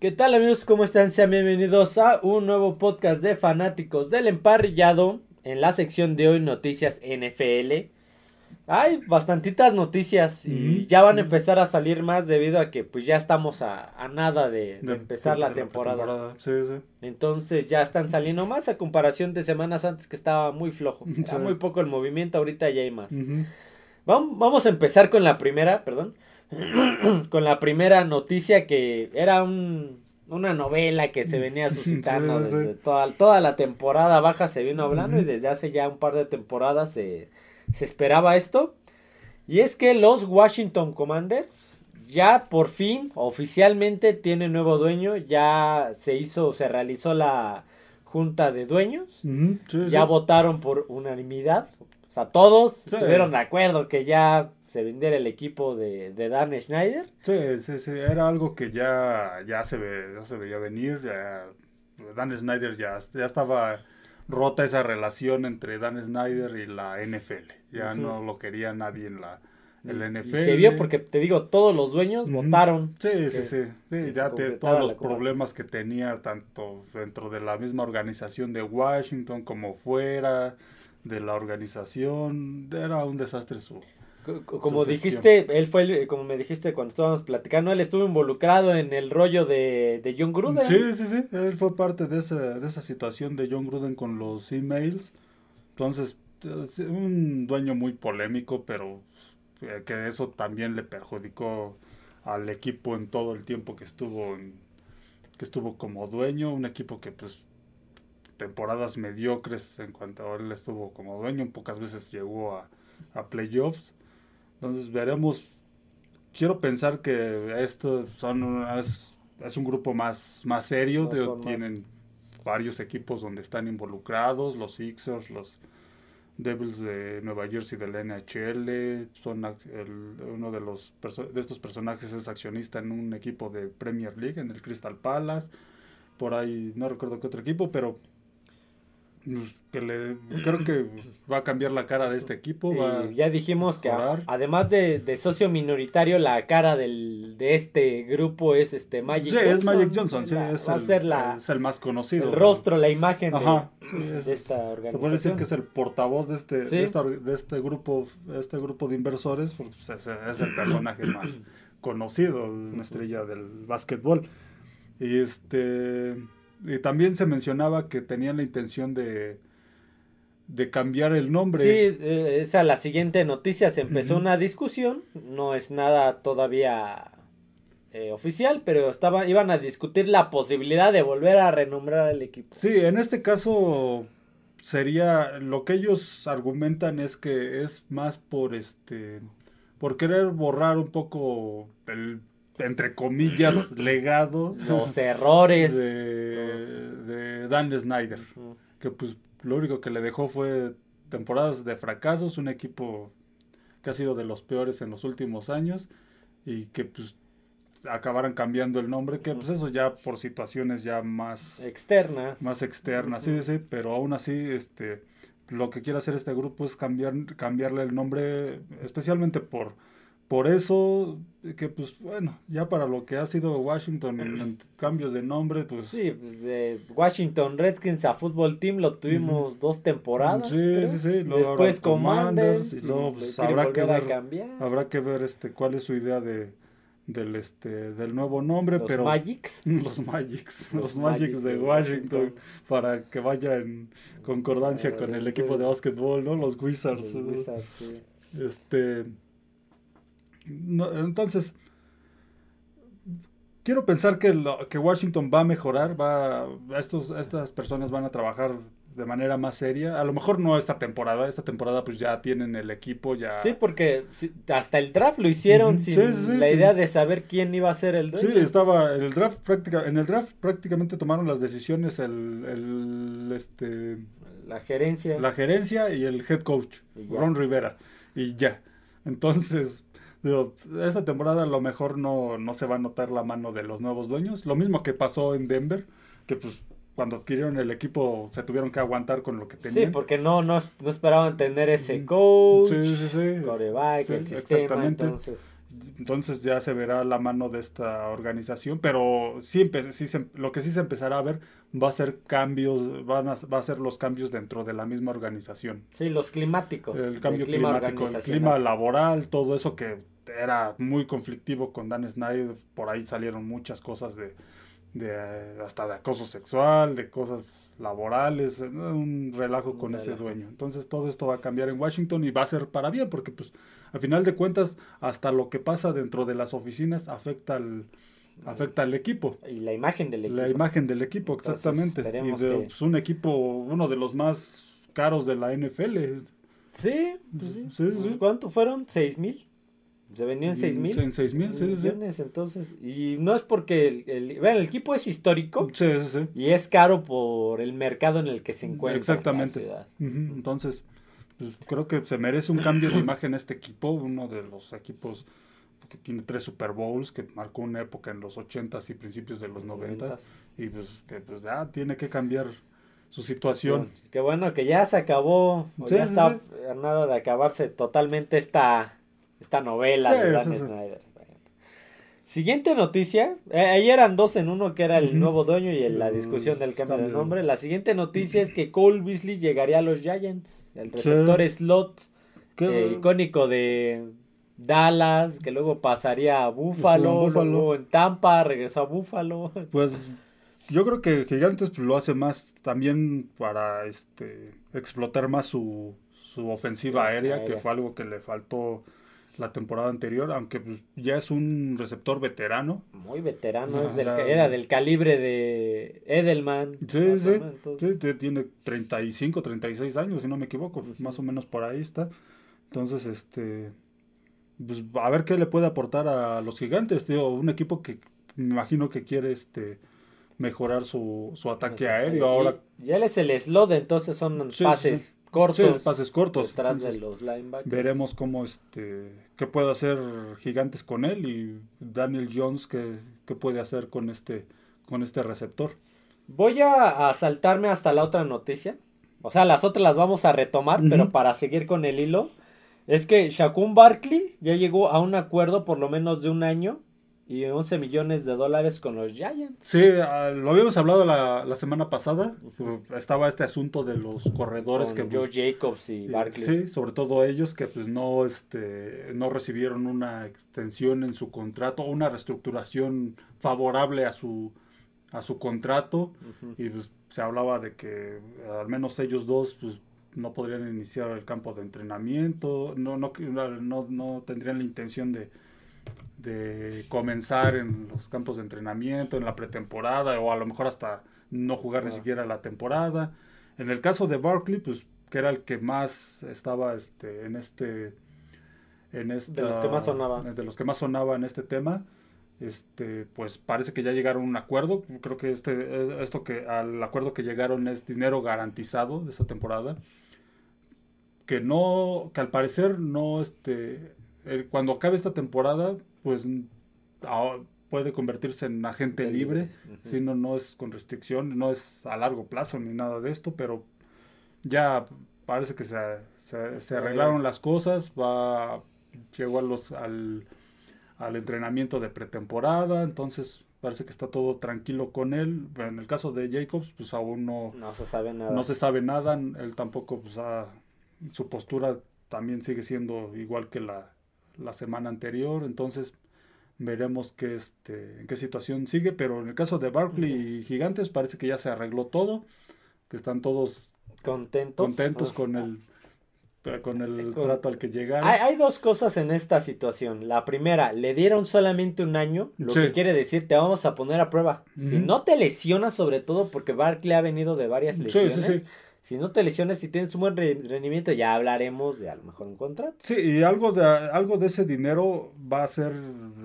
¿Qué tal amigos? ¿Cómo están? Sean bienvenidos a un nuevo podcast de fanáticos del emparrillado. En la sección de hoy noticias NFL. Hay bastantitas noticias y ya van a empezar a salir más debido a que pues ya estamos a, nada de, empezar la, temporada. Entonces ya están saliendo más a comparación de semanas antes que estaba muy flojo. Era muy poco el movimiento, ahorita ya hay más. vamos, vamos a empezar con la primera, perdón. con la primera noticia que era un, una novela que se venía suscitando desde Toda, toda la temporada baja se vino hablando y desde hace ya un par de temporadas se se esperaba esto. Y es que los Washington Commanders ya por fin oficialmente tienen nuevo dueño. Ya se hizo, se realizó la junta de dueños. ya votaron por unanimidad. O sea, todos estuvieron de acuerdo que ya se vendiera el equipo de, Dan Schneider. Sí, sí, sí. Era algo que ya, ya, se, ya se veía venir. Dan Schneider ya, ya estaba rota esa relación entre Dan Snyder y la NFL. Ya no lo quería nadie en la NFL. se vio porque, te digo, todos los dueños votaron. Sí, sí, sí. sí ya todos los problemas que tenía, tanto dentro de la misma organización de Washington como fuera de la organización, era un desastre su, como dijiste, él fue, como me dijiste cuando estábamos platicando, él estuvo involucrado en el rollo de, de John Gruden. Sí, sí, sí, él fue parte de esa, de esa situación de John Gruden con los emails. Entonces, un dueño muy polémico, pero eh, que eso también le perjudicó al equipo en todo el tiempo que estuvo que estuvo como dueño, un equipo que pues temporadas mediocres en cuanto a él estuvo como dueño, pocas veces llegó a, a playoffs entonces veremos. Quiero pensar que esto son es, un grupo más, más serio. tienen varios equipos donde están involucrados, los Sixers, los Devils de Nueva Jersey del NHL, son uno de los de estos personajes es accionista en un equipo de Premier League, en el Crystal Palace, por ahí no recuerdo qué otro equipo, pero que le creo que va a cambiar la cara de este equipo. ya dijimos que además de, socio minoritario, la cara del, de este grupo es este Magic sí, es Magic Johnson, sí, es, va el, a ser la, es el más conocido. El rostro, la imagen de, esta organización. Se puede decir que es el portavoz de este, de, este grupo, este grupo de inversores, porque pues, es, el personaje más conocido, una estrella del básquetbol. Y este y también se mencionaba que tenían la intención de, de cambiar el nombre. Sí, eh, esa la siguiente noticia. Se empezó una discusión. No es nada todavía eh, oficial, pero estaba, iban a discutir la posibilidad de volver a renombrar el equipo. Sí, en este caso sería lo que ellos argumentan es que es más por este por querer borrar un poco el entre comillas, legado. Los errores. De, Dan Snyder. Que pues lo único que le dejó fue temporadas de fracasos, un equipo que ha sido de los peores en los últimos años y que pues acabaran cambiando el nombre, que pues eso ya por situaciones ya más externas. Más externas, sí, sí, pero aún así, este, lo que quiere hacer este grupo es cambiar, cambiarle el nombre, especialmente por por eso, que pues bueno, ya para lo que ha sido Washington en, cambios de nombre, pues... Sí, pues de Washington Redskins a Fútbol Team lo tuvimos dos temporadas. Sí, sí, sí. Después Commanders, y luego pues, habrá que ver, habrá que ver este cuál es su idea de del este del nuevo nombre, los pero Magics. los Magics, los, Magics, de Washington, para que vaya en concordancia con el equipo de básquetbol, ¿no? Los Wizards. Los Wizards sí. Este entonces, quiero pensar que, lo, que Washington va a mejorar, va, estos, estas personas van a trabajar de manera más seria. A lo mejor no esta temporada, esta temporada pues ya tienen el equipo, ya... Sí, porque hasta el draft lo hicieron sin la idea de saber quién iba a ser el dueño. Sí, estaba en el draft práctica, en el draft prácticamente tomaron las decisiones el, el este la gerencia, la gerencia y el head coach, Ron Rivera y ya. Entonces, esta temporada a lo mejor no, no se va a notar la mano de los nuevos dueños. Lo mismo que pasó en Denver, que pues cuando adquirieron el equipo se tuvieron que aguantar con lo que tenían. Sí, porque no, no, no esperaban tener ese coach, sí, sí, sí. coreback, el sistema, entonces... entonces ya se verá la mano de esta organización, pero sí, sí lo que sí se empezará a ver va a ser cambios, van a, va a ser los cambios dentro de la misma organización. Sí, los climáticos. El cambio climático, el clima laboral, todo eso que era muy conflictivo con Dan Snyder, por ahí salieron muchas cosas de, de hasta de acoso sexual, de cosas laborales, un relajo con ese dueño. Entonces todo esto va a cambiar en Washington y va a ser para bien, porque pues a final de cuentas hasta lo que pasa dentro de las oficinas afecta al afecta al equipo. Y la imagen del equipo. La imagen del equipo, exactamente. y de pues, un equipo, uno de los más caros de la NFL. Sí, pues sí. Pues, ¿Cuánto fueron? ¿Seis mil? Se vendían seis mil. En seis mil, sí, sí, entonces. Y no es porque el, el, el equipo es histórico. Sí, sí, sí. Y es caro por el mercado en el que se encuentra. Exactamente. Entonces, pues, creo que se merece un cambio de imagen este equipo, uno de los equipos que tiene tres Super Bowls, que marcó una época en los 80s y principios de los 90 y pues que pues ya tiene que cambiar su situación. Qué bueno que ya se acabó, ya está nada de acabarse totalmente esta, esta novela de Dan Snyder. Siguiente noticia, eh, ahí eran dos en uno que era el nuevo dueño y la discusión del cambio de nombre. La siguiente noticia es que Cole Beasley llegaría a los Giants, el receptor slot eh, icónico de Dallas, que luego pasaría a Buffalo, luego en Tampa regresó a Buffalo. Pues yo creo que Gigantes lo hace más también para este explotar más su, su ofensiva aérea, que fue algo que le faltó la temporada anterior, aunque pues, ya es un receptor veterano. Muy veterano, es del, era del calibre de Edelman. Sí, sí, sí, tiene 35, 36 años, si no me equivoco, más o menos por ahí está. Entonces, este, pues, a ver qué le puede aportar a los gigantes, tío, un equipo que me imagino que quiere este mejorar su, su ataque aéreo. Ahora, y él es el slot, entonces son pases cortos. pases cortos. Detrás de los linebackers. Veremos cómo este qué puede hacer Gigantes con él y Daniel Jones qué, qué puede hacer con este con este receptor. Voy a, saltarme hasta la otra noticia. O sea, las otras las vamos a retomar, pero para seguir con el hilo. Es que Shaquem Barkley ya llegó a un acuerdo por lo menos de un año y 11 millones de dólares con los Giants. Sí, ah, lo habíamos hablado la, la semana pasada. Estaba este asunto de los corredores que Joe pues, Jacobs y Barkley. Sí, sobre todo ellos que pues no este no recibieron una extensión en su contrato, una reestructuración favorable a su a su contrato y pues se hablaba de que al menos ellos dos pues no podrían iniciar el campo de entrenamiento, no no no, no tendrían la intención de de comenzar en los campos de entrenamiento, en la pretemporada, o a lo mejor hasta no jugar ni siquiera la temporada. En el caso de Barkley, pues que era el que más estaba este, en este en esta, de los que más sonaba. de los que más sonaba en este tema este pues parece que ya llegaron a un acuerdo. Creo que este esto que al acuerdo que llegaron es dinero garantizado de esa temporada. Que no que al parecer no este cuando acabe esta temporada, pues puede convertirse en agente libre, si no, no es con restricción, no es a largo plazo ni nada de esto, pero ya parece que se, se, arreglaron las cosas, va, llegó a los, al, al entrenamiento de pretemporada, entonces parece que está todo tranquilo con él. En el caso de Jacobs, pues aún no, no se sabe nada. No se sabe nada, él tampoco, pues su postura también sigue siendo igual que la, la semana anterior, entonces veremos qué, este, en qué situación sigue, pero en el caso de Barkley y Gigantes parece que ya se arregló todo, que están todos contentos, contentos con el con el trato al que llegaron. Hay, dos cosas en esta situación. La primera, le dieron solamente un año, lo que quiere decir te vamos a poner a prueba. Si no te lesionas, sobre todo porque Barkley ha venido de varias lesiones, si no te lesiones y tienes un buen rendimiento, ya hablaremos de a lo mejor un contrato. Sí, y algo de, algo de ese dinero va a ser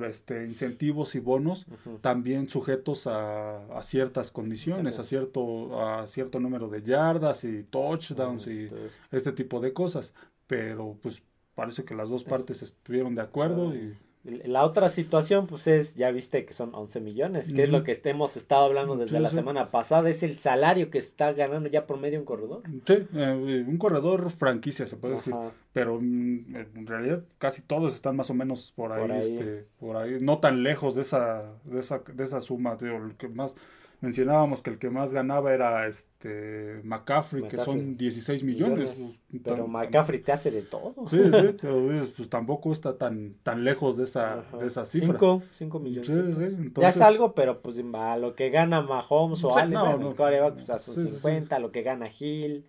este, incentivos y bonos también sujetos a, ciertas condiciones, a cierto, a cierto número de yardas y touchdowns y este tipo de cosas. Pero pues parece que las dos partes estuvieron de acuerdo y La otra situación, pues es, ya viste que son 11 millones, que es lo que hemos estado hablando desde la semana pasada, es el salario que está ganando ya por medio un corredor. Sí, eh, un corredor franquicia, se puede decir. Pero mm, en realidad casi todos están más o menos por ahí, por ahí, este, por ahí no tan lejos de esa, de esa, de esa suma, tío, el que más mencionábamos que el que más ganaba era este McCaffrey, que son 16 millones. Pues, pero McCaffrey te hace de todo. Sí, sí, pero pues tampoco está tan, tan lejos de esa, de esa cifra. 5 millones. Sí, sí, entonces... Ya es algo, pero pues a lo que gana Mahomes o Allen, no, pues, a sus 50, a lo que gana Hill,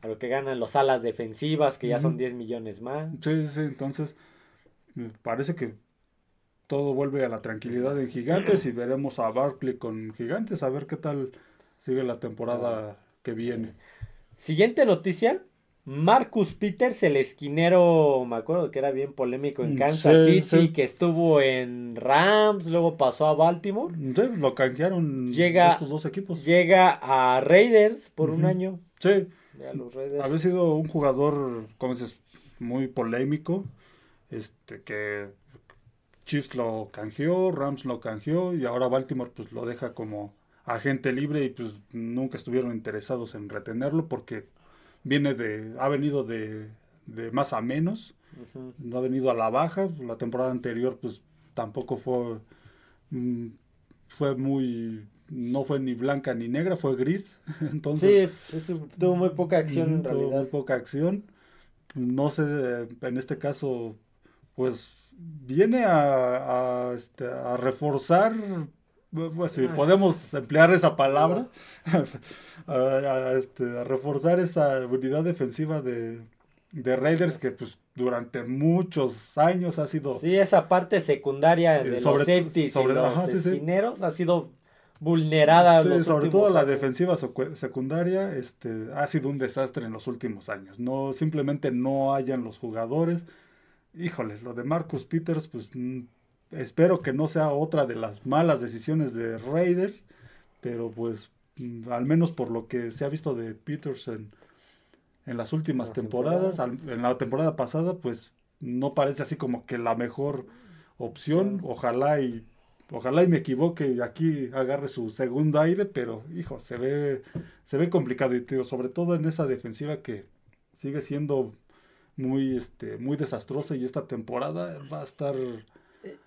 a lo que ganan los alas defensivas, que ya son 10 millones más. Sí, sí, entonces me parece que todo vuelve a la tranquilidad en Gigantes y veremos a Barkley con Gigantes a ver qué tal sigue la temporada que viene. Siguiente noticia. Marcus Peters, el esquinero, me acuerdo que era bien polémico en mm, Kansas City, que estuvo en Rams, luego pasó a Baltimore. lo canjearon llega, estos dos equipos. Llega a Raiders por un año. Sí. Había sido un jugador, como dices, muy polémico, este que Chiefs lo canjeó, Rams lo canjeó y ahora Baltimore pues lo deja como agente libre y pues nunca estuvieron interesados en retenerlo porque viene de, ha venido de, más a menos, no ha venido a la baja, la temporada anterior pues tampoco fue, mm, fue muy, no fue ni blanca ni negra, fue gris, entonces... Sí, tuvo muy poca acción en realidad. Tuvo muy poca acción, no sé, en este caso pues viene a, este, a reforzar, pues, si podemos emplear esa palabra, a, este, a, reforzar esa unidad defensiva de, de Raiders que pues durante muchos años ha sido... Sí, esa parte secundaria de los safeties sobre, y los ha sido vulnerada. Sí, sobre todo la defensiva secundaria este, ha sido un desastre en los últimos años. No, simplemente no hayan los jugadores híjole, lo de Marcus Peters, pues mm, espero que no sea otra de las malas decisiones de Raiders, pero pues mm, al menos por lo que se ha visto de Peters en, las últimas temporadas, en la temporada pasada, pues no parece así como que la mejor opción. Ojalá y ojalá y me equivoque y aquí agarre su segundo aire, pero hijo, se ve se ve complicado y tío, sobre todo en esa defensiva que sigue siendo muy, este, muy desastrosa y esta temporada va a estar...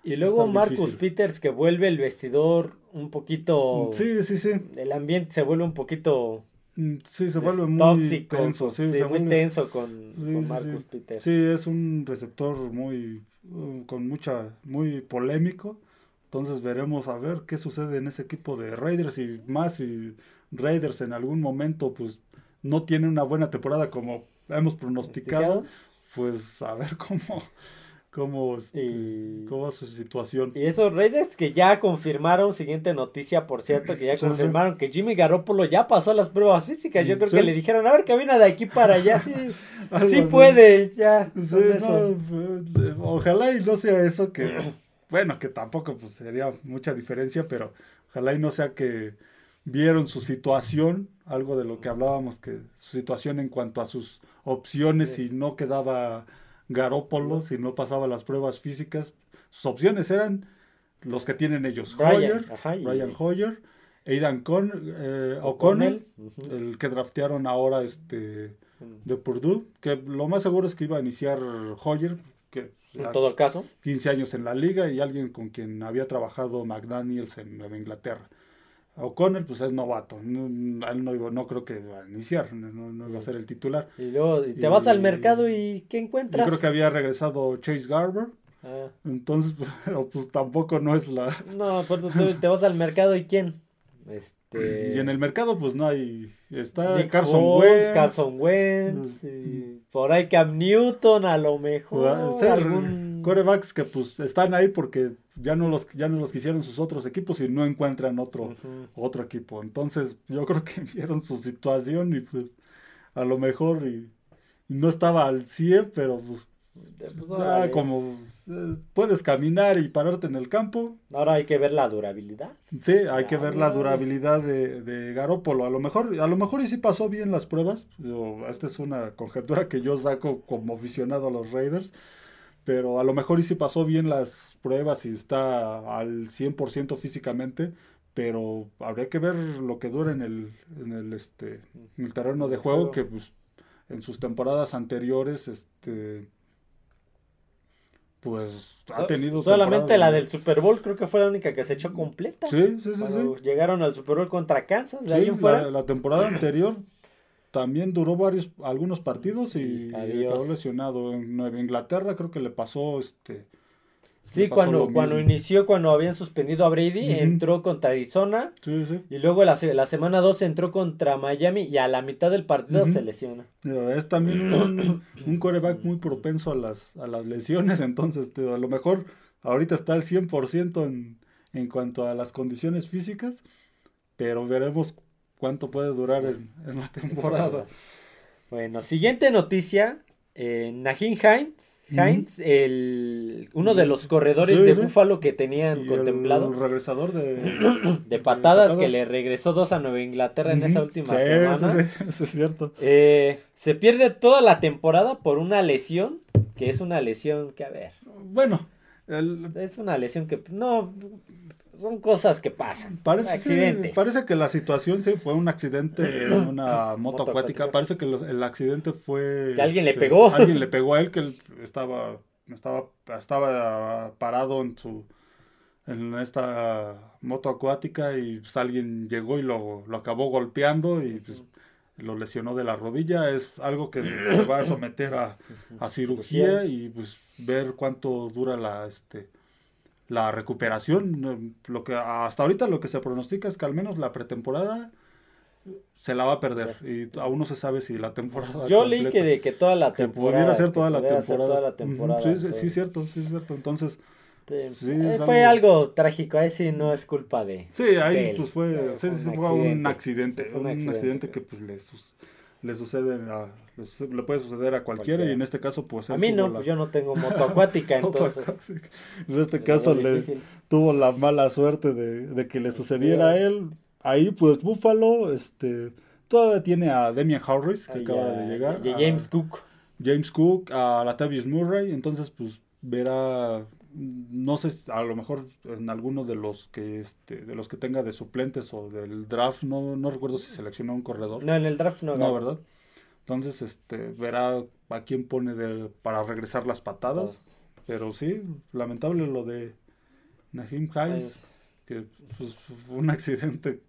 Y luego Marcus Peters que vuelve el vestidor un poquito... Sí, sí, sí. El ambiente se vuelve un poquito... Mm, sí, se vuelve muy tenso. Sí, muy tenso con, Marcus Peters. Sí, es un receptor muy... Uh, con mucha... muy polémico. Entonces veremos a ver qué sucede en ese equipo de Raiders y más si Raiders en algún momento pues no tiene una buena temporada como hemos pronosticado, pues a ver cómo, cómo, este, cómo su situación. Y esos Raiders que ya confirmaron, siguiente noticia, por cierto, que ya confirmaron que Jimmy Garoppolo ya pasó las pruebas físicas. Yo creo que le dijeron, a ver, camina de aquí para allá. Sí, sí puede, ya. ojalá y no sea eso que, bueno, que tampoco pues, sería mucha diferencia, pero ojalá y no sea que vieron su situación, algo de lo que hablábamos, que su situación en cuanto a sus opciones si no quedaba Garópolo, si no pasaba las pruebas físicas. Sus opciones eran los que tienen ellos. Hoyer, Ryan Hoyer, Aidan Con, eh, O'Connell, el que draftearon ahora este de Purdue, que lo más seguro es que iba a iniciar Hoyer, que en todo el caso. 15 años en la liga y alguien con quien había trabajado McDaniels en Nueva Inglaterra. O'Connell, pues es novato. No, él no, no creo que va a iniciar, no, no va a ser el titular. Y luego te vas al mercado y ¿qué encuentras? Yo creo que había regresado Chase Garber. Ah. Entonces, pero pues tampoco no es la. No, por eso te, vas al mercado y ¿quién? Este... Y en el mercado, pues no hay. Está Carson Wentz. Carson Wentz. Mm. por ahí Cam Newton, a lo mejor. algún corebacks que pues están ahí porque ya no los ya no los quisieron sus otros equipos y no encuentran otro otro equipo entonces yo creo que vieron su situación y pues a lo mejor y, no estaba al 100 pero pues, pues como eh, puedes caminar y pararte en el campo. Ahora hay que ver la durabilidad. Sí, hay que ver la durabilidad de, de Garópolo. A lo mejor, a lo mejor y sí pasó bien las pruebas. esta es una conjetura que yo saco como aficionado a los Raiders pero a lo mejor y si pasó bien las pruebas y está al 100% físicamente, pero habría que ver lo que dura en el, en el, este, en el terreno de juego, que pues en sus temporadas anteriores, este, pues ha tenido... Solamente la del Super Bowl creo que fue la única que se echó completa. Sí, sí, sí. sí. Llegaron al Super Bowl contra Kansas. De ahí fuera. La, temporada anterior también duró varios, algunos partidos y, quedó lesionado. En Nueva Inglaterra creo que le pasó este Sí, cuando, cuando inició, cuando habían suspendido a Brady, entró contra Arizona. Sí, sí. Y luego la, la semana 2 entró contra Miami y a la mitad del partido se lesiona. Es también un, un, coreback muy propenso a las, a las lesiones, entonces a lo mejor ahorita está al 100% en, en cuanto a las condiciones físicas, pero veremos cuánto puede durar en, en la temporada. Bueno, siguiente noticia, eh, Najin Hines Heinz, el, uno de los corredores de Búfalo que tenían contemplado. El regresador de, de, patadas que le regresó dos a Nueva Inglaterra en esa última semana. Eso, es cierto. Eh, se pierde toda la temporada por una lesión, que es una lesión que, a ver. Bueno, es una lesión que no son cosas que pasan. Parece, accidentes. parece que la situación sí fue un accidente en una moto, acuática. Parece que el accidente fue. Que alguien le este, pegó. Alguien le pegó a él que él estaba, estaba, estaba parado en su en esta moto acuática y pues, alguien llegó y lo, lo acabó golpeando y pues, lo lesionó de la rodilla. Es algo que se va a someter a, a cirugía y pues ver cuánto dura la este la recuperación. Lo que hasta ahorita lo que se pronostica es que al menos la pretemporada se la va a perder y aún no se sabe si la temporada yo leí que de que toda la temporada que pudiera ser toda la temporada, sí, sí, sí, cierto sí cierto. Entonces eh, fue algo... trágico ahí sí no es culpa de sí ahí pues fue, fue, un accidente un, accidente, que pues le, le sucede a, le puede suceder a cualquiera, y en este caso pues a mí no pues yo no tengo moto acuática entonces. en este caso le tuvo la mala suerte de, que le sucediera a él. Ahí pues Buffalo este todavía tiene a Demian Harris que acaba de llegar y James Cook. James Cook a Latavius Murray. Entonces pues verá no sé, a lo mejor en alguno de los que este, de los que tenga de suplentes o del draft, no, no recuerdo si seleccionó un corredor. No, en el draft no. No, ¿verdad? Entonces, este, verá a quién pone de, para regresar las patadas. Pero sí, lamentable lo de Nahim Hines, que pues, fue un accidente.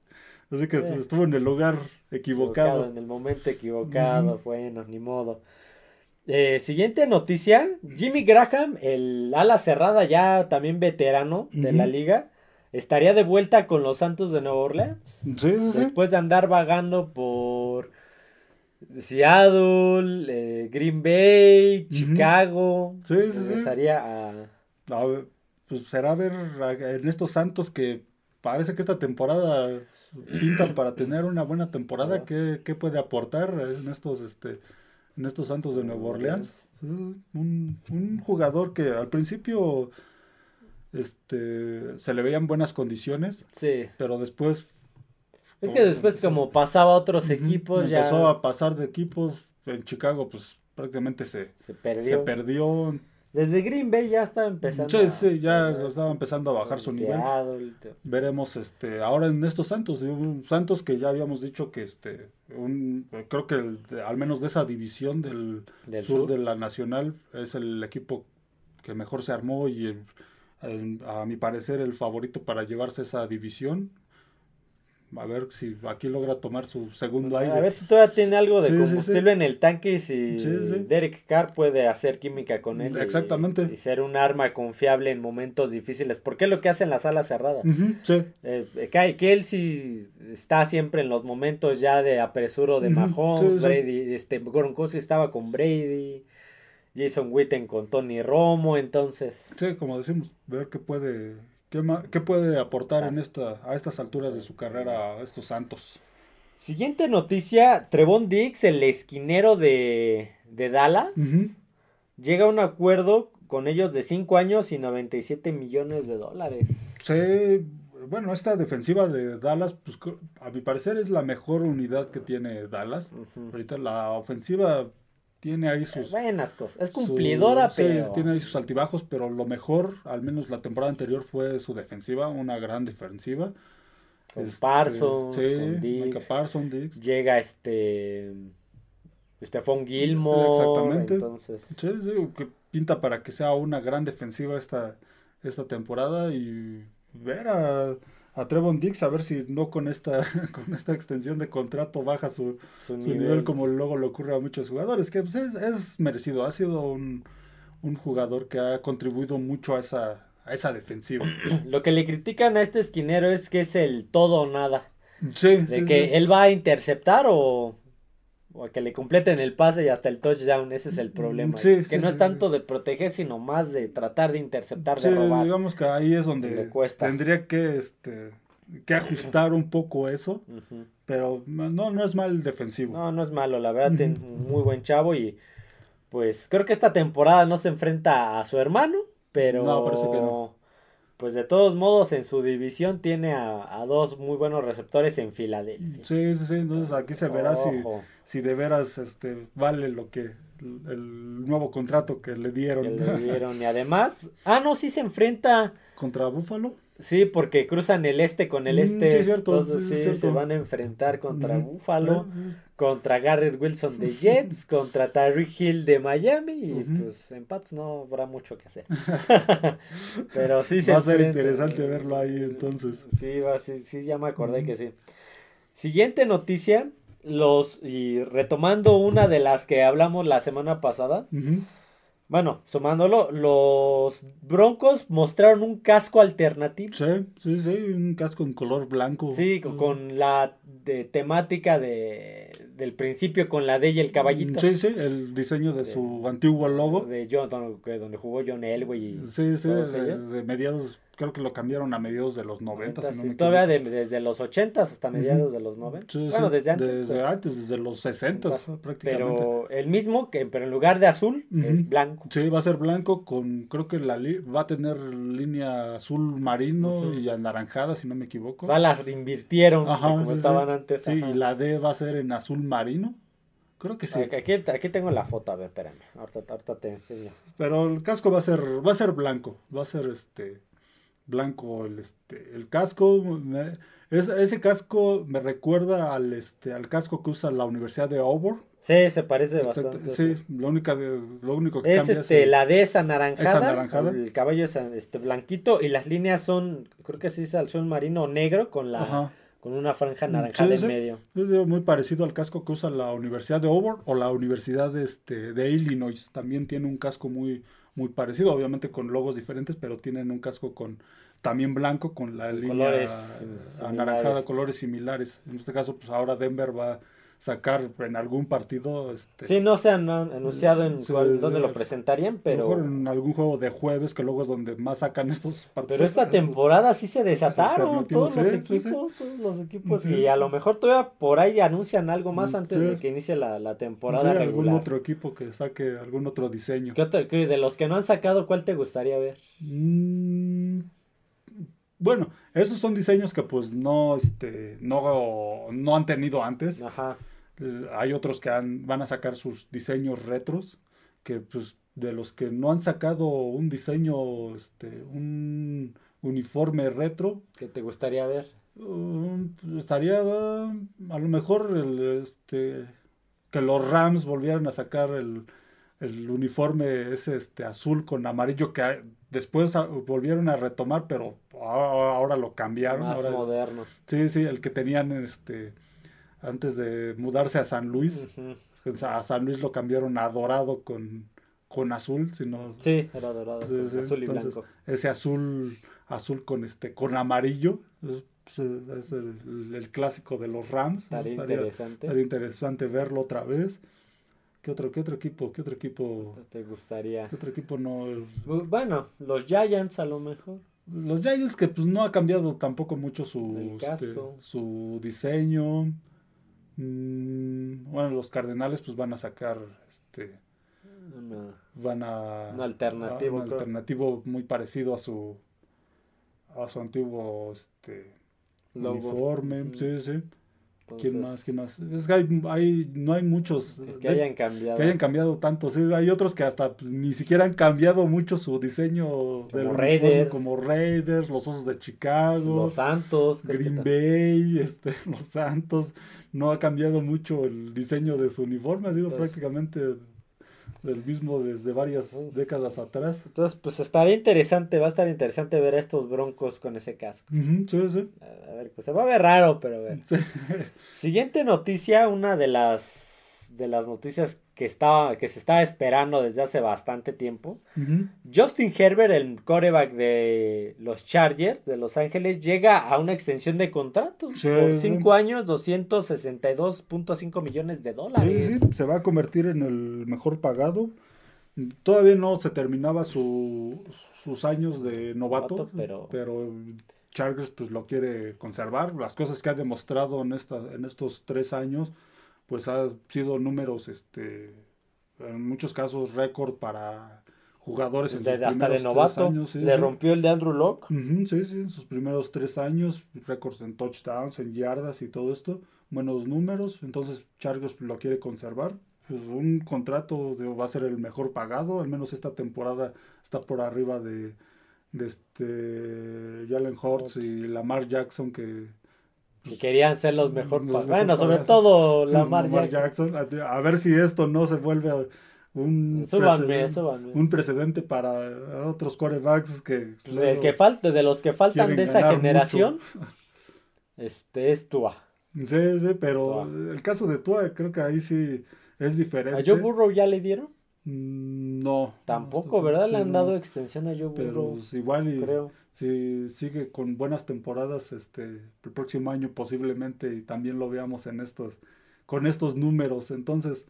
Así que eh. estuvo en el lugar equivocado. En el momento equivocado, bueno, ni modo. Eh, siguiente noticia, Jimmy Graham, el ala cerrada ya también veterano de la liga, estaría de vuelta con los Santos de Nueva Orleans. Sí, Después de andar vagando por Seattle, eh, Green Bay, Chicago. Sí, sí, regresaría a... Pues será ver en estos Santos que parece que esta temporada pintan para tener una buena temporada. ¿Qué, ¿Qué, puede aportar en estos este en estos Santos de Nueva Orleans. Un, un jugador que al principio este se le veían buenas condiciones. Sí. Pero después. Es que después, como pasaba a otros equipos, ya. Empezó a pasar de equipos. En Chicago, pues prácticamente se, se perdió. Se perdió desde Green Bay ya estaba empezando. Sí, sí, ya estaba empezando a bajar su nivel. Veremos este ahora en estos Santos, Santos que ya habíamos dicho que este un creo que al menos de esa división del, sur, de la Nacional es el equipo que mejor se armó y a mi parecer el favorito para llevarse esa división a ver si aquí logra tomar su segundo aire. A ver si todavía tiene algo de combustible en el tanque y si Derek Carr puede hacer química con él. Exactamente. Y, ser un arma confiable en momentos difíciles. Porque es lo que hace en las alas cerradas. Eh, que él sí está siempre en los momentos ya de apresuro de Mahomes, Brady, este, Gronkowski estaba con Brady. Jason Witten con Tony Romo, entonces. Sí, como decimos, ver qué puede ¿Qué, puede aportar en esta, a estas alturas de su carrera a estos Santos? Siguiente noticia, Trevon Dix, el esquinero de, Dallas, llega a un acuerdo con ellos de 5 años y 97 millones de dólares. Sí, bueno, esta defensiva de Dallas, pues a mi parecer es la mejor unidad que tiene Dallas. Ahorita la ofensiva tiene ahí sus... Buenas cosas. Es cumplidora, su- sí, pero... tiene ahí sus altibajos, pero lo mejor, al menos la temporada anterior, fue su defensiva, una gran defensiva. Con Este, Parsons, sí, con. Micah Parsons, Diggs. Llega este... Stephon Gilmore. Exactamente. Entonces... Sí, sí, que pinta para que sea una gran defensiva esta, esta temporada y ver a, a Trevon Diggs a ver si no con esta, con esta extensión de contrato baja su, Su su nivel. nivel como luego le ocurre a muchos jugadores, que pues, es, es merecido, ha sido un, un jugador que ha contribuido mucho a esa, a esa defensiva. Lo que le critican a este esquinero es que es el todo o nada. Sí, De sí, que sí. él va a interceptar o, o a que le completen el pase y hasta el touchdown. Ese es el problema. Sí, que sí, no es tanto de proteger, sino más de tratar de interceptar, de robar. digamos que ahí es Le donde cuesta. tendría que, este, que ajustar un poco eso, pero no, no es mal defensivo. No, no es malo, la verdad, tiene un muy buen chavo y pues creo que esta temporada no se enfrenta a su hermano, pero No, parece que no. Pues de todos modos en su división tiene a, a dos muy buenos receptores en Filadelfia. Sí, sí, sí, entonces aquí se verá si, Ojo, si de veras este, vale lo que el nuevo contrato que le que dieron le dieron. Y además, ah, no, sí se enfrenta, contra Búfalo. Sí, porque cruzan el este con el Mm, este, sí, es cierto, entonces sí, se van a enfrentar contra. Buffalo. Eh, contra Garrett Wilson de Jets, contra Tyreek Hill de Miami, y pues en Pats no habrá mucho que hacer. Pero sí se Va a ser interesante verlo ahí, entonces. Sí, va, sí, sí, ya me acordé que sí. Siguiente noticia, los, y retomando una de las que hablamos la semana pasada. Bueno, sumándolo, los Broncos mostraron un casco alternativo. Sí, sí, sí, un casco en color blanco. Sí, con, con la de, temática de, del principio con la D y el caballito. Sí, sí, el diseño de su antiguo logo. De John, donde, donde jugó John Elway y Sí, sí, de, mediados, creo que lo cambiaron a mediados de los 90, si no Sí, todavía desde los 80 hasta mediados de los 90. Sí, bueno, sí, desde antes. Desde pero, antes, desde los 60 prácticamente. pero el mismo, que pero en lugar de azul, es blanco. Sí, va a ser blanco con, creo que la li- va a tener línea azul marino y anaranjada, si no me equivoco. O sea, las invirtieron Ajá, como sí, sí. estaban antes. Sí, ajá. y la D va a ser en azul marino. Creo que sí. Aquí, aquí tengo la foto, a ver, espérame. Ahorita, ahorita te enseño. Pero el casco va a ser, va a ser blanco, va a ser este blanco el este el casco. me- es- ese casco me recuerda al este al casco que usa la Universidad de Auburn. Sí, se parece Exacto, bastante. sí, sí. lo único de, lo único que Es cambia este, la D es anaranjada, Es anaranjada. el caballo es este blanquito y las líneas son, creo que sí es al azul marino negro con la Ajá. Con una franja Sí, sí. en medio. Es muy parecido al casco que usa la Universidad de Auburn o la Universidad de, este, de Illinois. También tiene un casco muy, muy parecido, obviamente con logos diferentes, pero tienen un casco con también blanco con la línea colores, eh, anaranjada, similares. colores similares. En este caso, pues ahora Denver va sacar en algún partido, este, Sí, no se han anunciado en Sí, cuál- dónde lo presentarían, pero mejor en algún juego de jueves, que luego es donde más sacan estos partidos. pero esta temporada sí se desataron todos los equipos, todos los equipos Sí. y a lo mejor todavía por ahí anuncian algo más Mm, antes sí. de que inicie la, la temporada algún regular. otro equipo que saque algún otro diseño. ¿Qué otro- de los que no han sacado, ¿cuál te gustaría ver? Mm, bueno, esos son diseños que pues no, este, no, no han tenido antes. Ajá. Eh, hay otros que han, van a sacar sus diseños retros, que pues de los que no han sacado un diseño, este, un uniforme retro, ¿Qué te gustaría ver? um, estaría uh, a lo mejor el, este, que los Rams volvieran a sacar el, el uniforme ese este, azul con amarillo que a- después volvieron a retomar, pero ahora, ahora lo cambiaron. Más ahora es- moderno. sí, sí, el que tenían este, antes de mudarse a San Luis. A San Luis lo cambiaron a dorado con, con azul, sino Sí, era dorado, Sí, con sí, azul y entonces, blanco. ese azul azul con este con amarillo es, es el, el clásico de los Rams estaría, interesante. estaría interesante verlo otra vez qué otro qué otro equipo qué otro equipo ¿Te gustaría? qué otro equipo no Bueno, los Giants a lo mejor. los Giants que pues no ha cambiado tampoco mucho su este, su diseño. Mm, bueno los Cardenales pues van a sacar este Una- van a Un alternativo, a un alternativo muy parecido a su a su antiguo este Logo. uniforme. Sí sí ¿Quién más? ¿Quién más? Es que hay, hay- no hay muchos Que hayan cambiado. que hayan cambiado tanto. Sí, hay otros que hasta pues, ni siquiera han cambiado mucho su diseño del uniforme, Raiders. como Raiders, los Osos de Chicago, Los Santos. Green Bay, este, los Santos. No ha cambiado mucho el diseño de su uniforme, ha sido prácticamente el mismo desde varias décadas atrás. Entonces, pues estaría interesante, va a estar interesante ver a estos broncos con ese casco. Sí, sí. A ver, pues se va a ver raro, pero a ver. Sí. Siguiente noticia, una de las de las noticias que estaba que se estaba esperando desde hace bastante tiempo. Ujú. Justin Herbert, el quarterback de los Chargers de Los Ángeles, llega a una extensión de contrato Sí, por sí. 5 años, 262.5 millones de dólares. Sí, sí, se va a convertir en el mejor pagado. Todavía no se terminaba su- sus años de novato, Novato, pero- pero... Chargers pues lo quiere conservar. Las cosas que ha demostrado en, esta, en estos tres años, pues ha sido números, este, en muchos casos récord para jugadores en Desde- sus hasta de novato. años, sí, le sí. rompió el de Andrew Locke. Sí, sí, en sus primeros tres años, récords en touchdowns, en yardas y todo esto, buenos números, entonces Chargers lo quiere conservar. Pues un contrato de- va a ser el mejor pagado, al menos esta temporada está por arriba de, de este Jalen Hurts y Lamar Jackson que Que querían ser los mejor Los pagados. mejor Bueno, sobre todo Lamar Jackson. Jackson. A, ver si esto no se vuelve un, Súbanme, precedente, súbanme. un precedente para otros quarterbacks que Pues el que de los que faltan de esa generación, este es Tua. Sí, sí, pero Tua. el caso de Tua creo que ahí sí es diferente. ¿A Joe Burrow ya le dieron? Mm, No. Tampoco, ¿verdad? sí, le han no. dado extensión a Joe Pero Burrow, pues, igual y creo. si sigue con buenas temporadas, este, el próximo año posiblemente y también lo veamos en estos, con estos números. Entonces,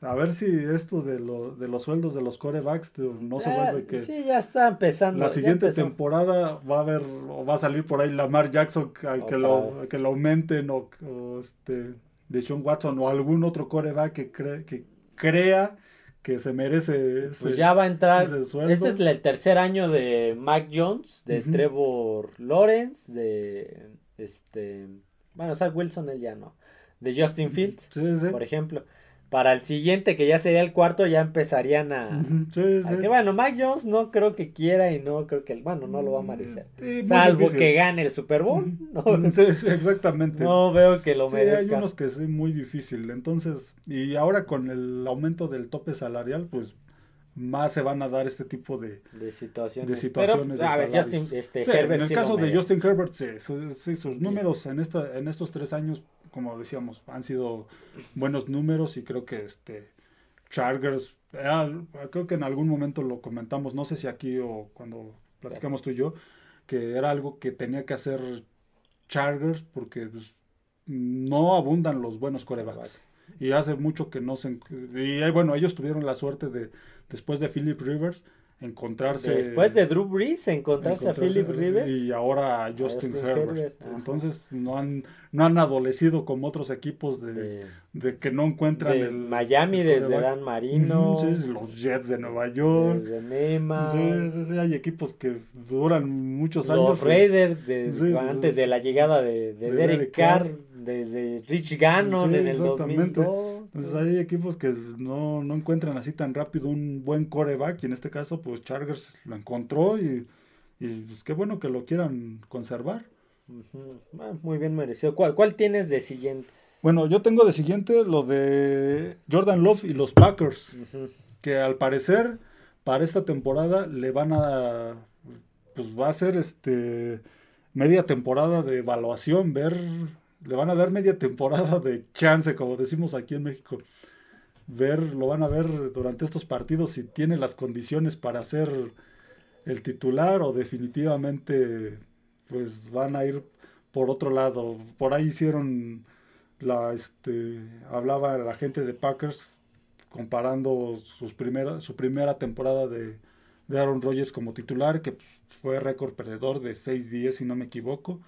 a ver si esto de, lo, de los sueldos de los corebacks no se vuelve que Sí, ya está empezando. la siguiente temporada va a haber o va a salir por ahí Lamar Jackson que, que lo, que lo aumenten o, o este de Sean Watson o algún otro coreback que cree que crea que se merece Pues ya va a entrar. Este es el tercer año de Mac Jones, de. Trevor Lawrence, de este. Bueno, Zach Wilson él ya no. De Justin Fields, Sí, sí. por ejemplo. Para el siguiente, que ya sería el cuarto, ya empezarían a. Ujú, sí, a sí. que, bueno, Mac Jones no creo que quiera y no creo que. Bueno, no lo va a merecer. Sí, muy Salvo difícil. que gane el Super Bowl. No, Sí, sí, exactamente. no veo que lo Sí, hay merezca. unos que es muy difícil. Entonces, y ahora con el aumento del tope salarial, pues más se van a dar este tipo de, De situaciones. de situaciones. Pero, a de ver, salarios. Justin, este, Sí, Herbert en el sí caso de. Justin Herbert, sí, sí, sus números en esta, en estos tres años, como decíamos, han sido buenos números y creo que este Chargers, eh, creo que en algún momento lo comentamos, no sé si aquí o cuando platicamos tú y yo, que era algo que tenía que hacer Chargers porque pues, no abundan los buenos corebacks. Y hace mucho que no se... Y bueno, ellos tuvieron la suerte de, después de Philip Rivers, encontrarse... Después de Drew Brees, encontrarse, a Philip Rivers. Y ahora a Justin, Justin Herbert. Entonces no han, no han adolecido como otros equipos de, de, de que no encuentran de el... Miami, desde. Dan Marino, sí, los Jets de Nueva York. desde Nema, Sí, sí, sí, hay equipos que duran muchos los años. y- Raiders, antes de la llegada de, de De Derek Carr, Carr. desde Rich Gannon en el exactamente. 2002. Pues hay equipos que no, no encuentran así tan rápido un buen coreback y en este caso pues Chargers lo encontró y, y pues qué bueno que lo quieran conservar. Ah, muy bien merecido. ¿Cuál, ¿Cuál tienes de siguientes? Bueno, yo tengo de siguiente lo de Jordan Love y los Packers, que al parecer para esta temporada le van a, pues va a ser este media temporada de evaluación, ver, le van a dar media temporada de chance, como decimos aquí en México. Ver, lo van a ver durante estos partidos si tiene las condiciones para ser el titular o definitivamente pues van a ir por otro lado. Por ahí hicieron la este hablaba la gente de Packers comparando sus primeras su primera temporada de, de Aaron Rodgers como titular que fue récord perdedor de 6-10 si no me equivoco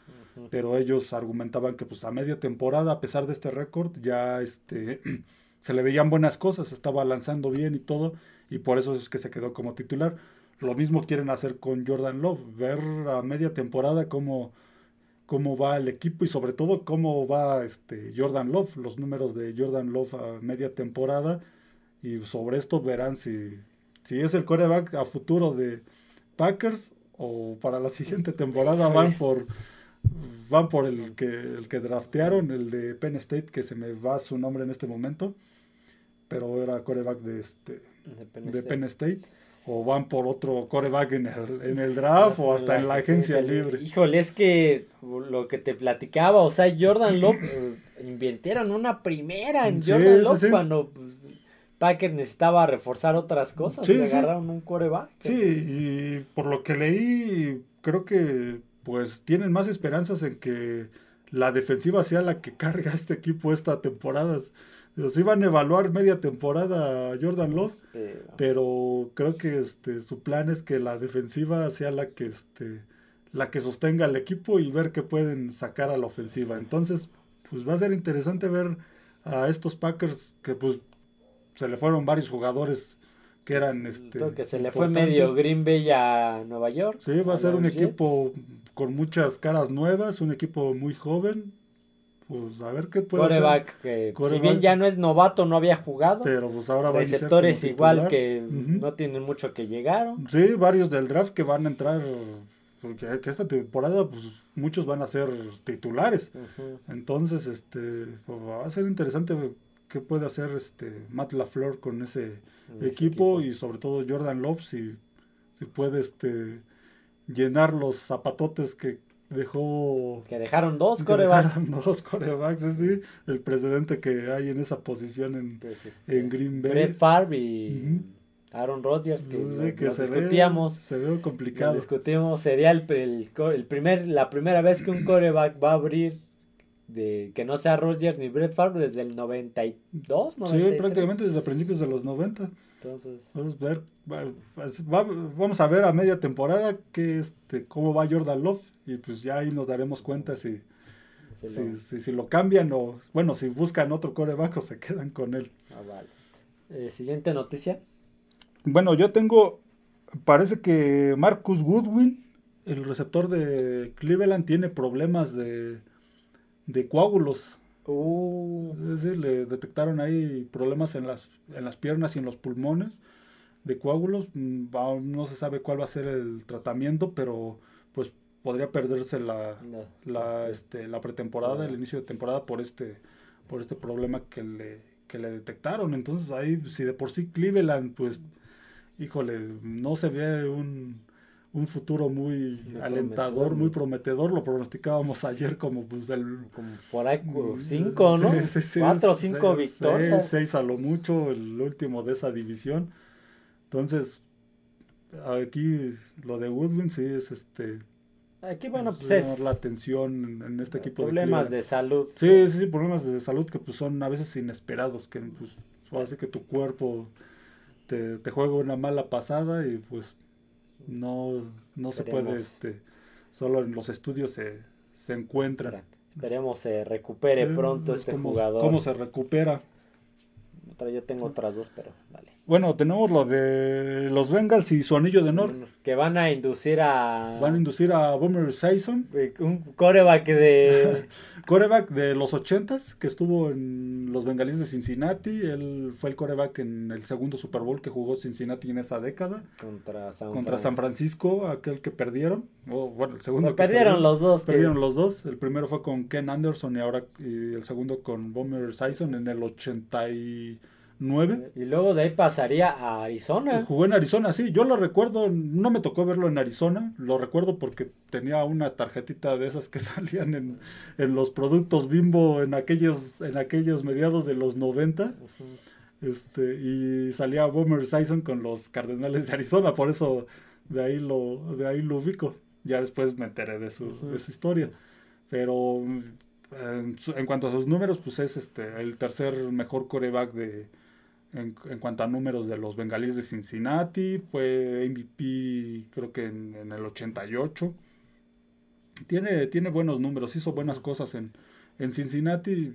pero ellos argumentaban que pues a media temporada a pesar de este récord ya este se le veían buenas cosas estaba lanzando bien y todo y por eso es que se quedó como titular lo mismo quieren hacer con Jordan Love ver a media temporada cómo cómo va el equipo y sobre todo cómo va este Jordan Love, los números de Jordan Love a media temporada. Y sobre esto verán si, si es el coreback a futuro de Packers o para la siguiente temporada van por van por el que el que draftearon, el de Penn State, que se me va su nombre en este momento, pero era coreback de este de Penn, State. O van por otro coreback en el, en el draft o hasta en la agencia libre. Híjole, es que lo que te platicaba, o sea, Jordan Love eh, invirtieron una primera en Jordan Love cuando pues, Packer necesitaba reforzar otras cosas y agarraron un coreback. Sí, y por lo que leí, creo que pues tienen más esperanzas en que la defensiva sea la que carga este equipo esta temporada. Los iban a evaluar media temporada a Jordan Love, pero creo que este su plan es que la defensiva sea la que este la que sostenga al equipo y ver qué pueden sacar a la ofensiva. Entonces, pues va a ser interesante ver a estos Packers que pues se le fueron varios jugadores que eran este que se le fue medio Green Bay a Nueva York. Sí, va a ser un equipo con muchas caras nuevas, un equipo muy joven, pues a ver qué puede Coreback, que si bien ya no es novato, no había jugado. Pero pues ahora va Receptores a igual que no tienen mucho que llegaron. Sí, varios del draft que van a entrar, porque que esta temporada pues muchos van a ser titulares. Entonces, este, pues, va a ser interesante qué puede hacer este Matt LaFleur con ese, equipo, y sobre todo Jordan Love si, si puede este llenar los zapatotes que dejó que dejaron dos corebacks. dos corebacks sí el presidente que hay en esa posición en, pues, este, en Green Bay. Brett Favre y Aaron Rodgers que, se discutíamos. se ve complicado. Discutimos sería el, el, primer la primera vez que un coreback va a abrir de que no sea Rodgers ni Brett Favre desde el 92 93. sí prácticamente desde principios de los 90 entonces vamos a ver vamos a ver a media temporada que este cómo va Jordan Love y pues ya ahí nos daremos cuenta si, si, lo... cambian o, bueno, si buscan otro coreback o se quedan con él. Ah, vale. Eh, siguiente noticia. Bueno, yo tengo, parece que Marcus Goodwin, el receptor de Cleveland, tiene problemas de, de coágulos. Uh. Es decir, le detectaron ahí problemas en las, en las piernas y en los pulmones de coágulos. Mm, no se sabe cuál va a ser el tratamiento, pero pues podría perderse la, la, este, la pretemporada, el inicio de temporada por este, por este problema que le, que le detectaron. Entonces ahí, si de por sí Cleveland, pues, híjole, no se ve un, un futuro muy, alentador, muy prometedor. Lo pronosticábamos ayer como pues el... Como por ahí cinco, ¿no? Cuatro o cinco victorias. Seis, a lo mucho, el último de esa división. Entonces, aquí lo de Woodwin sí es este Aquí, bueno, pues es... La atención en, este equipo problemas de, salud. Sí, sí, sí, problemas de salud que pues son a veces inesperados, que pues hace que tu cuerpo te, te juega una mala pasada y pues no, no se puede, este, solo en los estudios se, se encuentra. Esperemos se recupere pronto este jugador. ¿Cómo se recupera? Yo tengo otras dos, pero vale. Bueno, tenemos lo de los Bengals y su anillo de honor. Que van a inducir a. Van a inducir a Boomer Sison. Un coreback de. coreback de los ochentas, que estuvo en los Bengalíes de Cincinnati. Él fue el coreback en el segundo Super Bowl que jugó Cincinnati en esa década. Contra San, contra San Francisco, aquel que perdieron. bueno, el segundo. perdieron los dos. Perdieron los dos. El primero fue con Ken Anderson y ahora y el segundo con Boomer Sison en el 80 y 9. Y luego de ahí pasaría a Arizona. Jugó en Arizona, sí. Yo lo recuerdo, no me tocó verlo en Arizona. Lo recuerdo porque tenía una tarjetita de esas que salían en, en los productos Bimbo en aquellos, en aquellos mediados de los 90. Este, y salía Boomer Sison con los Cardenales de Arizona, por eso de ahí lo, de ahí lo ubico. Ya después me enteré de su, de su historia. Pero en, en, cuanto a sus números, pues es este el tercer mejor coreback de, en, cuanto a números de los bengalíes de Cincinnati. Fue MVP creo que en, el 88. Tiene, tiene buenos números, hizo buenas cosas en, en Cincinnati.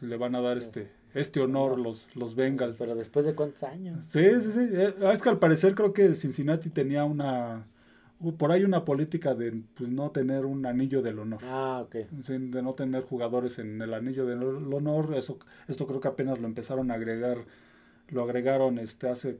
Le van a dar este, este honor los, los Bengals. Pero después de cuántos años. Sí, sí, sí. Eh, es que al parecer creo que Cincinnati tenía una, por ahí una política de pues, no tener un anillo del honor. Ah, ok. Sí, de no tener jugadores en el anillo del honor. Eso, esto creo que apenas lo empezaron a agregar, lo agregaron este hace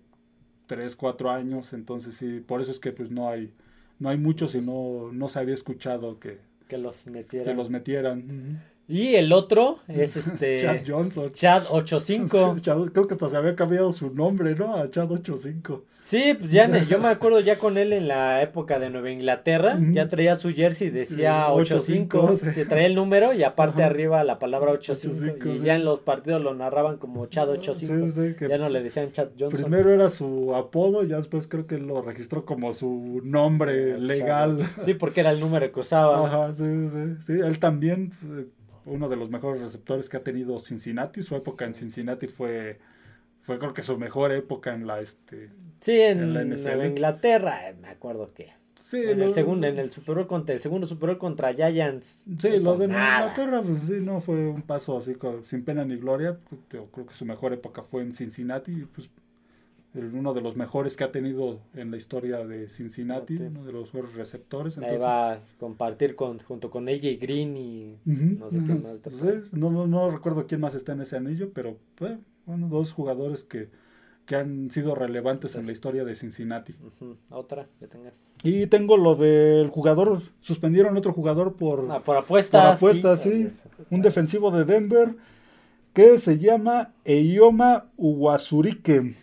3, 4 años. Entonces sí, por eso es que pues no hay, no hay muchos y no, no se había escuchado que, Que los metieran. que los metieran. Y el otro es este... Chad Johnson. Chad 85. Sí, Chad- creo que hasta se había cambiado su nombre, ¿no? A Chad 85. Sí, pues ya yo me acuerdo ya con él en la época de Nueva Inglaterra, ya traía su jersey, decía Sí, 85, 85, sí. se traía el número y aparte Ajá. arriba la palabra 85, 85, y ya en los partidos lo narraban como Chad 85, Sí, sí, que ya no le decían Chad Johnson. Primero era su apodo, ya después creo que lo registró como su nombre legal. Sí, porque era el número que usaba. Ajá, sí, sí, sí. Él también, eh, uno de los mejores receptores que ha tenido Cincinnati. Su época en Cincinnati fue, fue creo que su mejor época en la este. Sí, en, en la NFL. Inglaterra, eh, me acuerdo que Sí, en lo- el segundo, en el Super Bowl contra el segundo Super Bowl contra Giants. Sí, eso lo de Nueva nada. Inglaterra, pues sí, no fue un paso así sin pena ni gloria. Yo creo que su mejor época fue en Cincinnati, pues el- uno de los mejores que ha tenido en la historia de Cincinnati, uno de los mejores receptores. Ahí Entonces, va a compartir con, junto con AJ Green y Ujú, no sé más. no, no, no recuerdo quién más está en ese anillo, pero pues, bueno, dos jugadores que, que han sido relevantes en la historia de Cincinnati. Otra que tengas. Y tengo lo del jugador, suspendieron otro jugador por, Ah, por apuestas. por apuestas, sí, un defensivo de Denver que se llama Eyoma Uwazurike.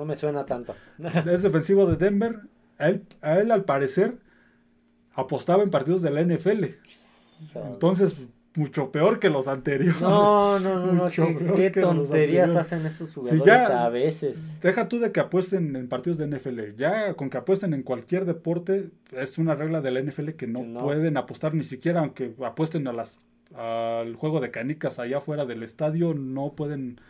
No me suena tanto. Es defensivo de Denver. A él, a él, al parecer, apostaba en partidos de la NFL. Entonces, mucho peor que los anteriores. no, no, no, no. mucho Qué, peor tonterías hacen estos jugadores ya- a veces. Deja tú de que apuesten en partidos de NFL. Ya con que apuesten en cualquier deporte, es una regla de la NFL que no, no. pueden apostar ni siquiera, aunque apuesten a las al juego de canicas allá afuera del estadio, no pueden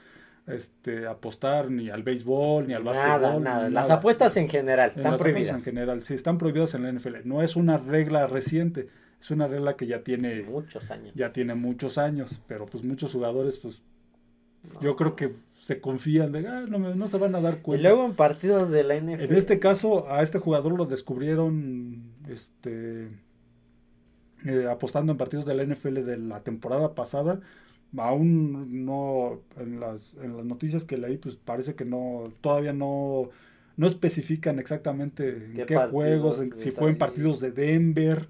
este, apostar ni al béisbol, ni al Nada, básquetbol. nada. ni Las nada. apuestas en general En están las apuestas prohibidas. En general, sí, están prohibidas en la NFL. No es una regla reciente, es una regla que ya tiene, Muchos años. ya tiene muchos años, pero pues muchos jugadores, pues No. yo creo que se confían de, "Ah, no, se van a dar Y cuenta. luego en partidos de la NFL. En este caso, a este jugador lo descubrieron este, eh, apostando en partidos de la NFL de la temporada pasada. Aún no, en las, en las noticias que leí, pues parece que no, todavía no, no especifican exactamente en ¿Qué juegos, en- si fue en partidos de Denver,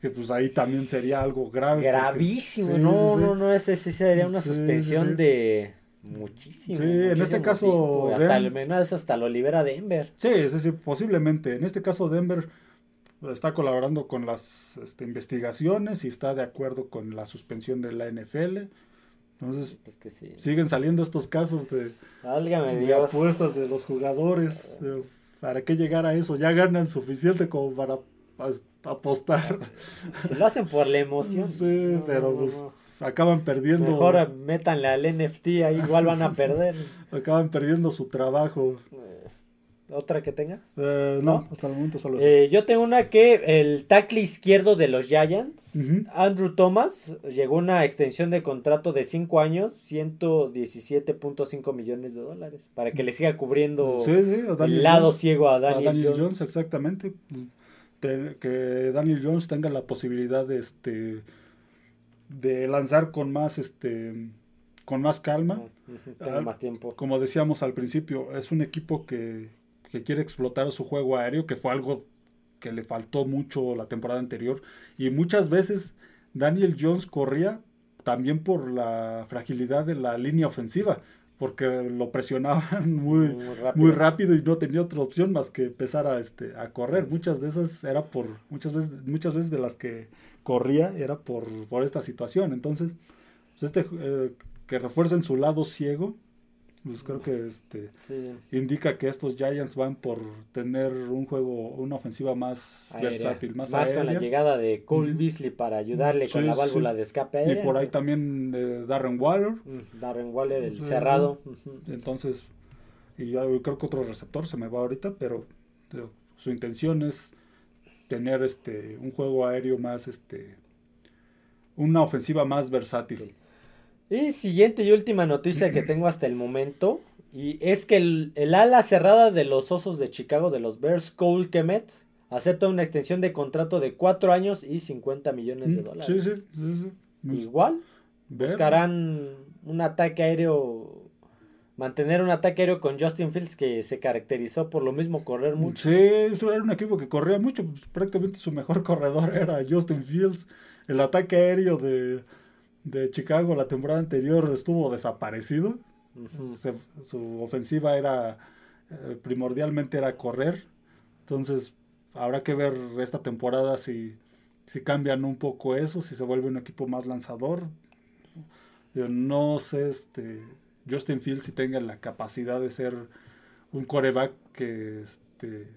que pues ahí también sería algo grave. porque- Gravísimo. sí, no, sí, no, no. Ese sí sería una suspensión de muchísimo. Sí, en este caso, tiempo. Hasta, el menos hasta lo libera Denver. Sí, sí, sí, posiblemente. En este caso, Denver está colaborando con las este, investigaciones y está de acuerdo con la suspensión de la NFL. Entonces, Es que sí. siguen saliendo estos casos de, Válgame de Dios. apuestas de los jugadores. Eh, ¿Para qué llegar a eso? Ya ganan suficiente como para apostar. Si lo hacen por la emoción. Sí, no, pero no, pues no. acaban perdiendo, Mejor métanle al NFT, ahí igual van a perder. acaban perdiendo su trabajo. Eh, ¿Otra que tenga? Eh, no, ¿No? hasta el momento solo es Eh, yo tengo una que el tackle izquierdo de los Giants. Andrew Thomas, llegó a una extensión de contrato de 5 años, 117.5 millones de dólares, para que le siga cubriendo Sí, sí, a Daniel el lado Jones. ciego a a Daniel, Daniel, Jones. Jones. exactamente. Te- que Daniel Jones tenga la posibilidad de este de lanzar con más este con más calma. Ah, más tiempo. Como decíamos al principio, es un equipo que, que quiere explotar su juego aéreo, que fue algo que le faltó mucho la temporada anterior. Y muchas veces Daniel Jones corría también por la fragilidad de la línea ofensiva, porque lo presionaban muy, Muy rápido. muy rápido y no tenía otra opción más que empezar a, este, a correr. Muchas de esas era por, muchas veces, muchas veces de las que corría era por, por esta situación. Entonces, pues este eh, que refuercen su lado ciego, pues creo que este Sí. indica que estos Giants van por tener un juego, una ofensiva más Aérea. versátil, más, con la aérea. llegada de Cole. Beasley para ayudarle con la válvula sí. de escape Y aérea. por ahí también eh, Darren Waller. Mm, Darren Waller, el cerrado. Entonces, y yo creo que otro receptor se me va ahorita, pero digo, su intención es tener este un juego aéreo más este una ofensiva más versátil. Y siguiente y última noticia que tengo hasta el momento. Y es que el, el ala cerrada de los Osos de Chicago, de los Bears, Cole Kemet, acepta una extensión de contrato de 4 años y 50 millones de Mm, dólares. Sí, sí, sí, sí. Pues, Igual, buscarán un ataque aéreo, mantener un ataque aéreo con Justin Fields que se caracterizó por lo mismo correr mucho. Sí, eso era un equipo que corría mucho. pues, prácticamente su mejor corredor era Justin Fields. El ataque aéreo de, de Chicago la temporada anterior estuvo desaparecido. Se- su ofensiva era eh, primordialmente era correr. Entonces habrá que ver esta temporada si, si cambian un poco eso, si se vuelve un equipo más lanzador. Yo no sé, este Justin Fields si tenga la capacidad de ser un coreback que este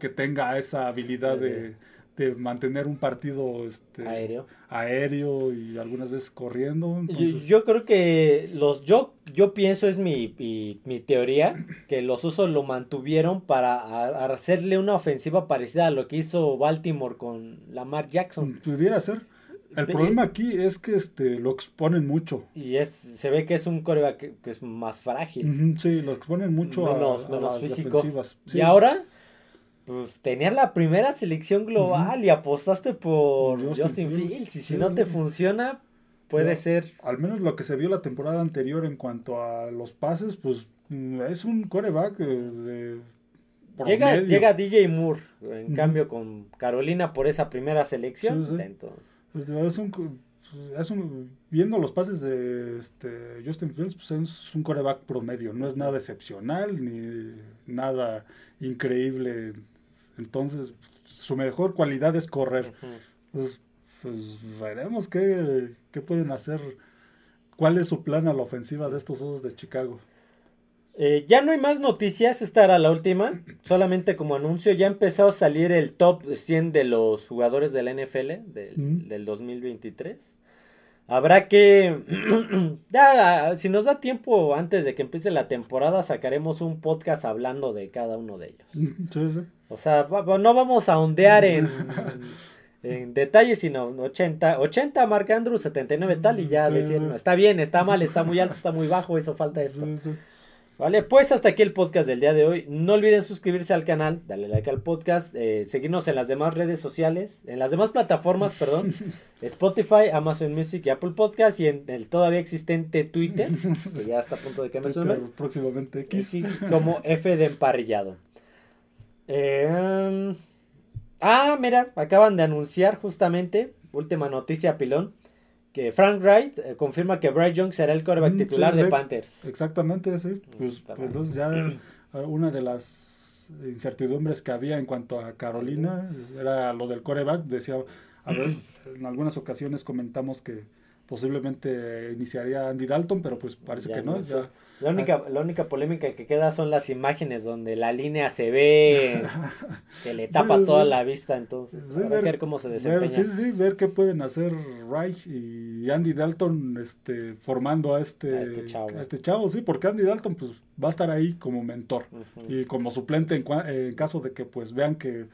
que tenga esa habilidad de, de mantener un partido este Aéreo. aéreo y algunas veces corriendo. Yo, Entonces, yo creo que los yo yo pienso es mi, mi, mi teoría que los usos lo mantuvieron para a- a hacerle una ofensiva parecida a lo que hizo Baltimore con Lamar Jackson pudiera ser. El Pe- problema aquí es que este lo exponen mucho. y es se ve que es un coreback que, que es más frágil Sí, lo exponen mucho a- Menos- a, menos las físico. defensivas. Sí. y ahora pues tenías la primera selección global y apostaste por Justin Justin, Fields, Fields y si sí. no te funciona puede ser Al menos lo que se vio la temporada anterior en cuanto a los pases, pues mm, es un coreback de, Llega, llega DJ Moore, en cambio con Carolina por esa primera selección. Sí, sí. Entonces, Pues, Es un, co- es un- viendo los pases de este, Justin Fields, pues es un coreback promedio, no es nada excepcional ni nada increíble. Entonces, su mejor cualidad es correr. Pues, pues veremos qué, qué pueden hacer, cuál es su plan a la ofensiva de estos osos de Chicago. Eh, ya no hay más noticias, esta era la última. Solamente como anuncio, ya empezó a salir el top 100 de los jugadores de la NFL del, Mm. del 2023. Habrá que, ya, si nos da tiempo antes de que empiece la temporada, sacaremos un podcast hablando de cada uno de ellos. Sí, sí. O sea, no vamos a ondear en, en detalles, sino 80, 80 Mark Andrews, 79 tal, y ya Sí, decir, sí. no, está bien, está mal, está muy alto, está muy bajo, eso falta esto. Vale, pues hasta aquí el podcast del día de hoy. No olviden suscribirse al canal, darle like al podcast, eh, seguirnos en las demás redes sociales, en las demás plataformas, perdón, Spotify, Amazon Music y Apple Podcast y en el todavía existente Twitter, que ya está a punto de que me sume. próximamente X. X como F de emparrillado. Eh, um, ah, mira, acaban de anunciar justamente, última noticia pilón, que Frank Wright eh, confirma que Bryce Young será el quarterback Mm, titular sí. de Panthers. Exactamente, sí. Pues, pues, entonces ya eh, una de las incertidumbres que había en cuanto a Carolina era lo del coreback. Decía, a ver, en algunas ocasiones comentamos que posiblemente iniciaría Andy Dalton, pero pues parece Ya que no. no, ya- La única, la única polémica que queda son las imágenes donde la línea se ve que le tapa Sí, toda sí. la vista, entonces Sí, que ver cómo se ver, desempeña. sí, sí, ver qué pueden hacer Reich y Andy Dalton este, formando a este, A este chavo. a este chavo, sí, porque Andy Dalton pues va a estar ahí como mentor y como suplente en, en caso de que pues vean que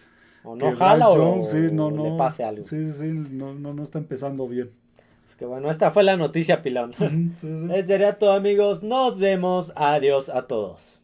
O que no jala o sí, no, le pase algo. Sí, sí, sí, no, no, no está empezando bien. Que bueno, esta fue la noticia pilón. Sí, sí. Es sería todo amigos, nos vemos, adiós a todos.